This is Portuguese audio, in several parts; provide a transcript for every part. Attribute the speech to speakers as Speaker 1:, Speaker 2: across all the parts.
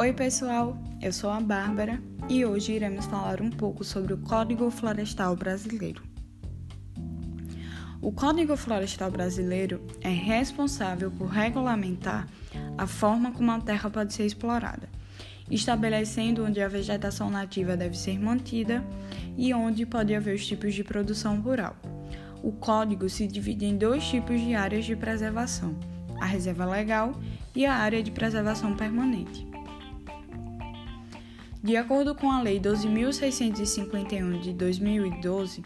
Speaker 1: Oi, pessoal, eu sou a Bárbara e hoje iremos falar um pouco sobre o Código Florestal Brasileiro. O Código Florestal Brasileiro é responsável por regulamentar a forma como a terra pode ser explorada, estabelecendo onde a vegetação nativa deve ser mantida e onde pode haver os tipos de produção rural. O código se divide em dois tipos de áreas de preservação: a reserva legal e a área de preservação permanente. De acordo com a Lei 12.651 de 2012,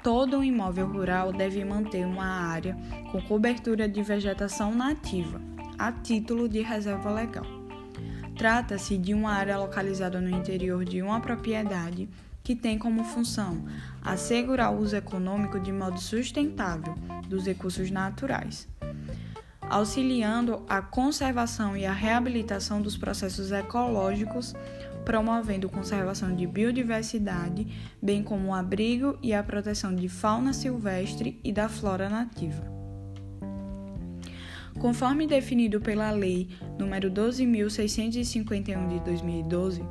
Speaker 1: todo imóvel rural deve manter uma área com cobertura de vegetação nativa, a título de reserva legal. Trata-se de uma área localizada no interior de uma propriedade que tem como função assegurar o uso econômico de modo sustentável dos recursos naturais, auxiliando a conservação e a reabilitação dos processos ecológicos promovendo conservação de biodiversidade, bem como o abrigo e a proteção de fauna silvestre e da flora nativa. Conforme definido pela Lei nº 12.651 de 2012,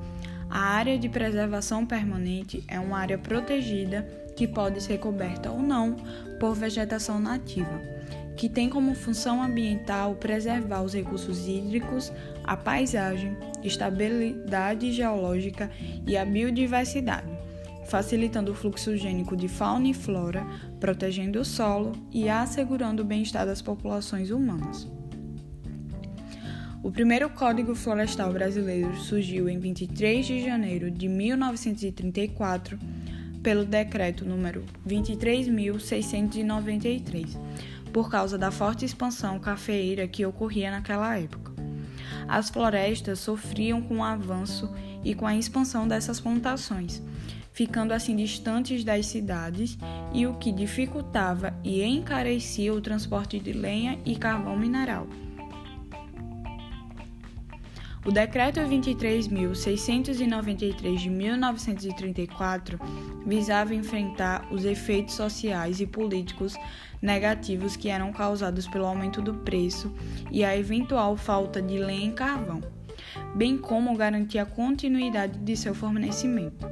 Speaker 1: a área de preservação permanente é uma área protegida que pode ser coberta ou não por vegetação nativa que tem como função ambiental preservar os recursos hídricos, a paisagem, estabilidade geológica e a biodiversidade, facilitando o fluxo gênico de fauna e flora, protegendo o solo e assegurando o bem-estar das populações humanas. O primeiro Código Florestal Brasileiro surgiu em 23 de janeiro de 1934 pelo decreto número 23.693 por causa da forte expansão cafeeira que ocorria naquela época. As florestas sofriam com o avanço e com a expansão dessas plantações, ficando assim distantes das cidades, e o que dificultava e encarecia o transporte de lenha e carvão mineral. O Decreto 23.693 de 1934 visava enfrentar os efeitos sociais e políticos negativos que eram causados pelo aumento do preço e a eventual falta de lenha e carvão, bem como garantir a continuidade de seu fornecimento.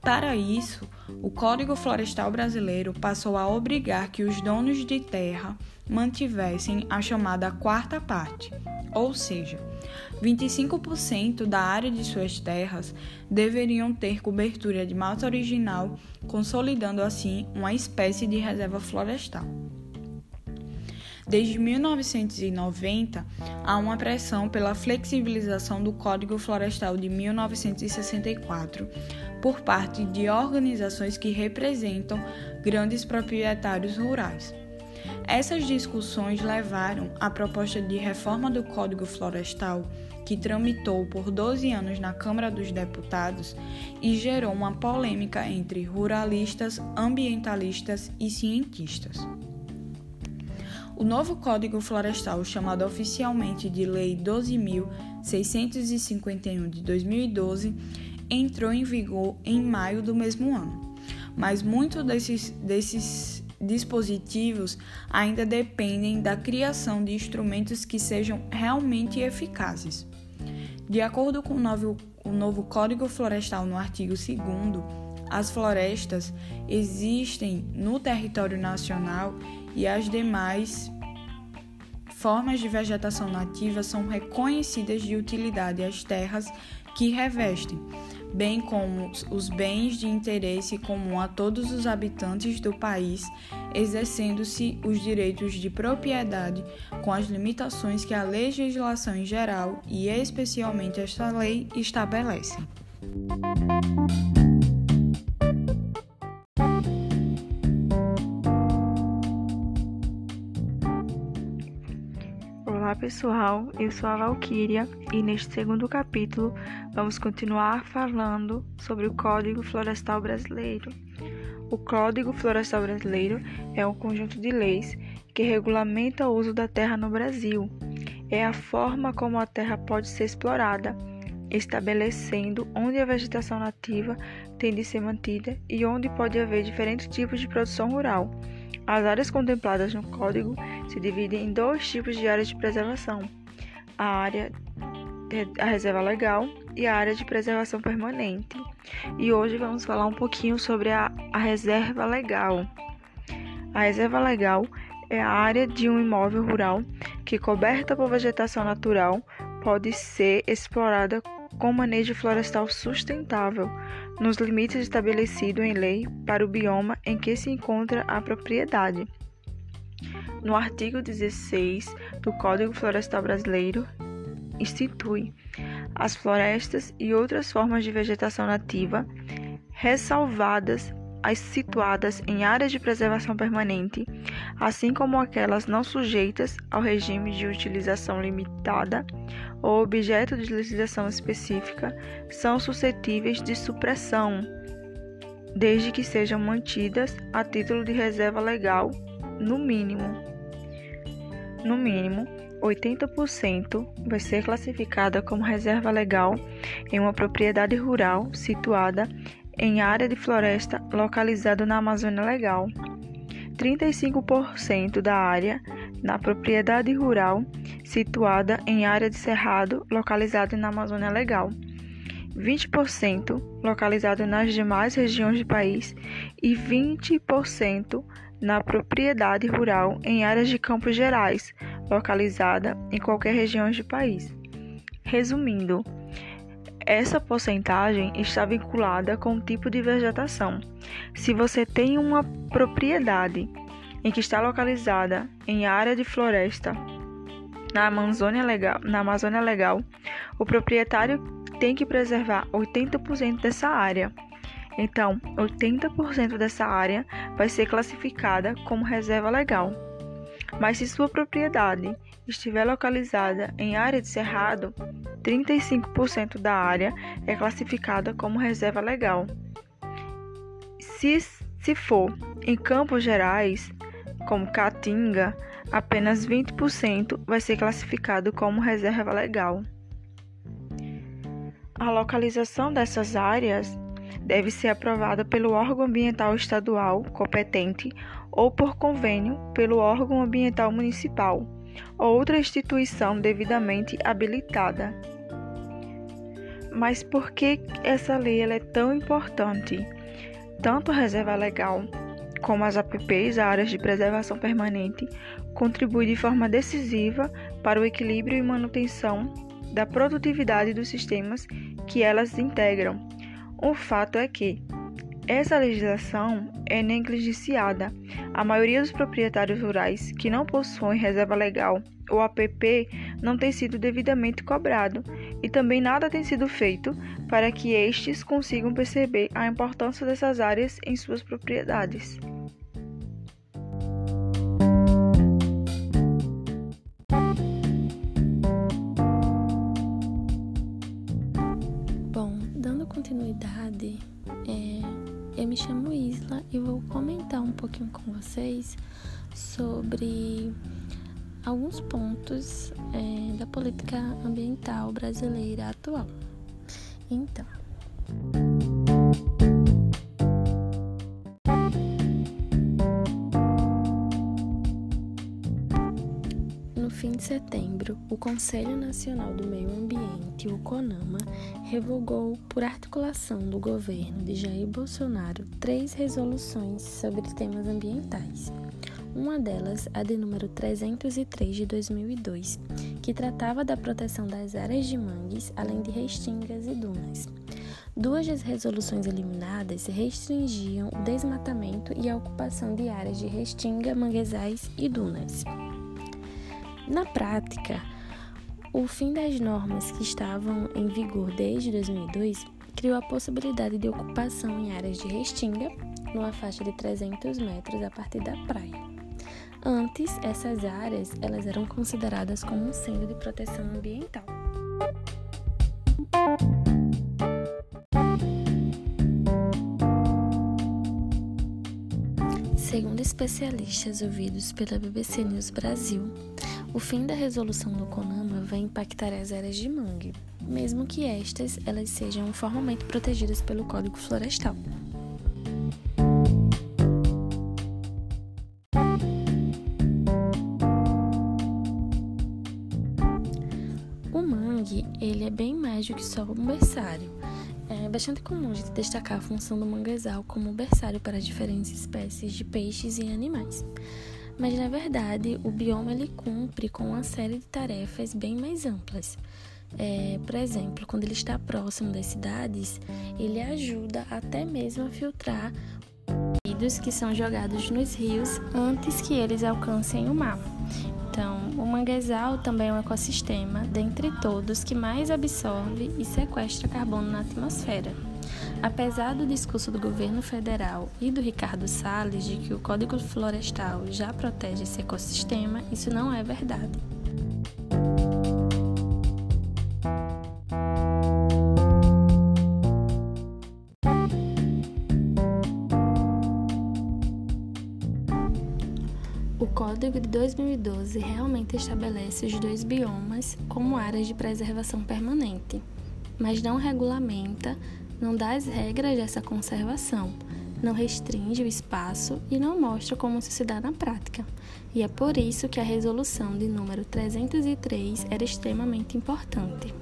Speaker 1: Para isso, o Código Florestal Brasileiro passou a obrigar que os donos de terra mantivessem a chamada quarta parte, ou seja, 25% da área de suas terras deveriam ter cobertura de mata original, consolidando assim uma espécie de reserva florestal. Desde 1990, há uma pressão pela flexibilização do Código Florestal de 1964 por parte de organizações que representam grandes proprietários rurais. Essas discussões levaram à proposta de reforma do Código Florestal, que tramitou por 12 anos na Câmara dos Deputados e gerou uma polêmica entre ruralistas, ambientalistas e cientistas. O novo Código Florestal, chamado oficialmente de Lei 12.651 de 2012, entrou em vigor em maio do mesmo ano. Mas muitos desses, desses dispositivos ainda dependem da criação de instrumentos que sejam realmente eficazes. De acordo com o novo, o novo Código Florestal, no artigo 2, as florestas existem no território nacional e as demais formas de vegetação nativa são reconhecidas de utilidade às terras que revestem, bem como os bens de interesse comum a todos os habitantes do país, exercendo-se os direitos de propriedade com as limitações que a legislação em geral e especialmente esta lei estabelece.
Speaker 2: Olá pessoal, eu sou a Valquíria e neste segundo capítulo vamos continuar falando sobre o Código Florestal Brasileiro. O Código Florestal Brasileiro é um conjunto de leis que regulamenta o uso da terra no Brasil. É a forma como a terra pode ser explorada, estabelecendo onde a vegetação nativa tem de ser mantida e onde pode haver diferentes tipos de produção rural as áreas contempladas no Código se dividem em dois tipos de áreas de preservação: a área a reserva legal e a área de preservação permanente. E hoje vamos falar um pouquinho sobre a, a reserva legal. A reserva legal é a área de um imóvel rural que, coberta por vegetação natural, pode ser explorada com manejo florestal sustentável, nos limites estabelecidos em lei para o bioma em que se encontra a propriedade. No artigo 16 do Código Florestal Brasileiro, institui as florestas e outras formas de vegetação nativa, ressalvadas as situadas em áreas de preservação permanente, assim como aquelas não sujeitas ao regime de utilização limitada ou objeto de legislação específica, são suscetíveis de supressão, desde que sejam mantidas a título de reserva legal, no mínimo. No mínimo, 80% vai ser classificada como reserva legal em uma propriedade rural situada em área de floresta localizada na Amazônia Legal, 35% da área na propriedade rural situada em área de cerrado localizada na Amazônia Legal, 20% localizado nas demais regiões do país e 20% na propriedade rural em áreas de campos gerais, localizada em qualquer região do país. Resumindo, essa porcentagem está vinculada com o tipo de vegetação. Se você tem uma propriedade em que está localizada em área de floresta na Amazônia Legal, na Amazônia Legal o proprietário tem que preservar 80% dessa área. Então, 80% dessa área vai ser classificada como reserva legal. Mas se sua propriedade estiver localizada em área de cerrado, 35% da área é classificada como reserva legal. Se, se for em campos gerais, como Caatinga, apenas 20% vai ser classificado como reserva legal. A localização dessas áreas deve ser aprovada pelo órgão ambiental estadual competente ou por convênio pelo órgão ambiental municipal ou outra instituição devidamente habilitada. Mas por que essa lei é tão importante? Tanto a reserva legal como as APPs, áreas de preservação permanente, contribuem de forma decisiva para o equilíbrio e manutenção da produtividade dos sistemas que elas integram. O fato é que essa legislação é negligenciada. A maioria dos proprietários rurais que não possuem reserva legal ou APP não tem sido devidamente cobrado e também nada tem sido feito para que estes consigam perceber a importância dessas áreas em suas propriedades.
Speaker 3: Pouquinho com vocês sobre alguns pontos é, da política ambiental brasileira atual. Então, de setembro, o Conselho Nacional do Meio Ambiente, o CONAMA, revogou, por articulação do governo de Jair Bolsonaro, três resoluções sobre temas ambientais uma delas, a de número 303 de 2002, que tratava da proteção das áreas de mangues, além de restingas e dunas. Duas das resoluções eliminadas restringiam o desmatamento e a ocupação de áreas de restinga, manguezais e dunas. Na prática, o fim das normas que estavam em vigor desde 2002 criou a possibilidade de ocupação em áreas de restinga, numa faixa de 300 metros a partir da praia. Antes, essas áreas elas eram consideradas como um centro de proteção ambiental. Segundo especialistas ouvidos pela BBC News Brasil, o fim da resolução do CONAMA vai impactar as áreas de mangue, mesmo que estas elas sejam formalmente protegidas pelo Código Florestal. que ele é bem mais do que só um berçário. É bastante comum a gente destacar a função do manguezal como berçário para diferentes espécies de peixes e animais. Mas na verdade, o bioma ele cumpre com uma série de tarefas bem mais amplas. É, por exemplo, quando ele está próximo das cidades, ele ajuda até mesmo a filtrar resíduos que são jogados nos rios antes que eles alcancem o mar. Então, o manguezal também é um ecossistema, dentre todos, que mais absorve e sequestra carbono na atmosfera. Apesar do discurso do governo federal e do Ricardo Salles de que o Código Florestal já protege esse ecossistema, isso não é verdade. O Código de 2012 realmente estabelece os dois biomas como áreas de preservação permanente, mas não regulamenta, não dá as regras dessa conservação, não restringe o espaço e não mostra como isso se dá na prática. E é por isso que a resolução de número 303 era extremamente importante.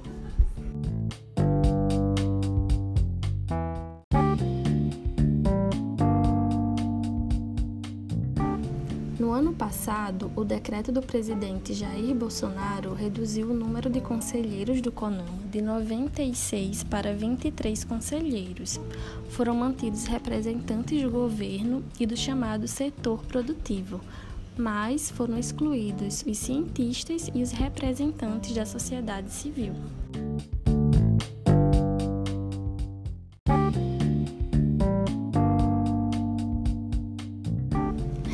Speaker 3: Passado, o decreto do presidente Jair Bolsonaro reduziu o número de conselheiros do CONAMA de 96 para 23 conselheiros. Foram mantidos representantes do governo e do chamado setor produtivo, mas foram excluídos os cientistas e os representantes da sociedade civil.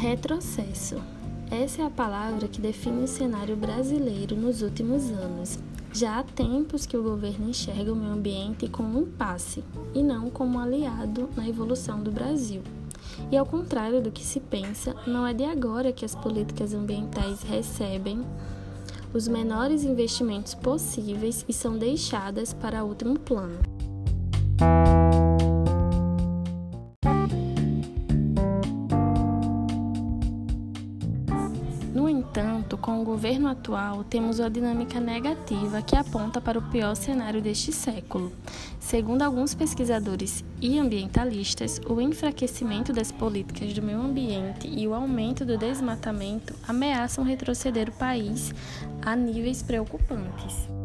Speaker 3: Retrocesso. Essa é a palavra que define o cenário brasileiro nos últimos anos. Já há tempos que o governo enxerga o meio ambiente como um impasse e não como um aliado na evolução do Brasil. E ao contrário do que se pensa, não é de agora que as políticas ambientais recebem os menores investimentos possíveis e são deixadas para último plano. Atual, temos uma dinâmica negativa que aponta para o pior cenário deste século. Segundo alguns pesquisadores e ambientalistas, o enfraquecimento das políticas do meio ambiente e o aumento do desmatamento ameaçam retroceder o país a níveis preocupantes.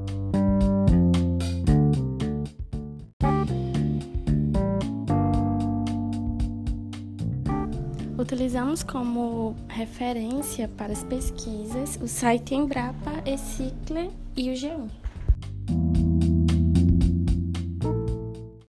Speaker 3: Utilizamos como referência para as pesquisas o site Embrapa, Ecicle e o G1.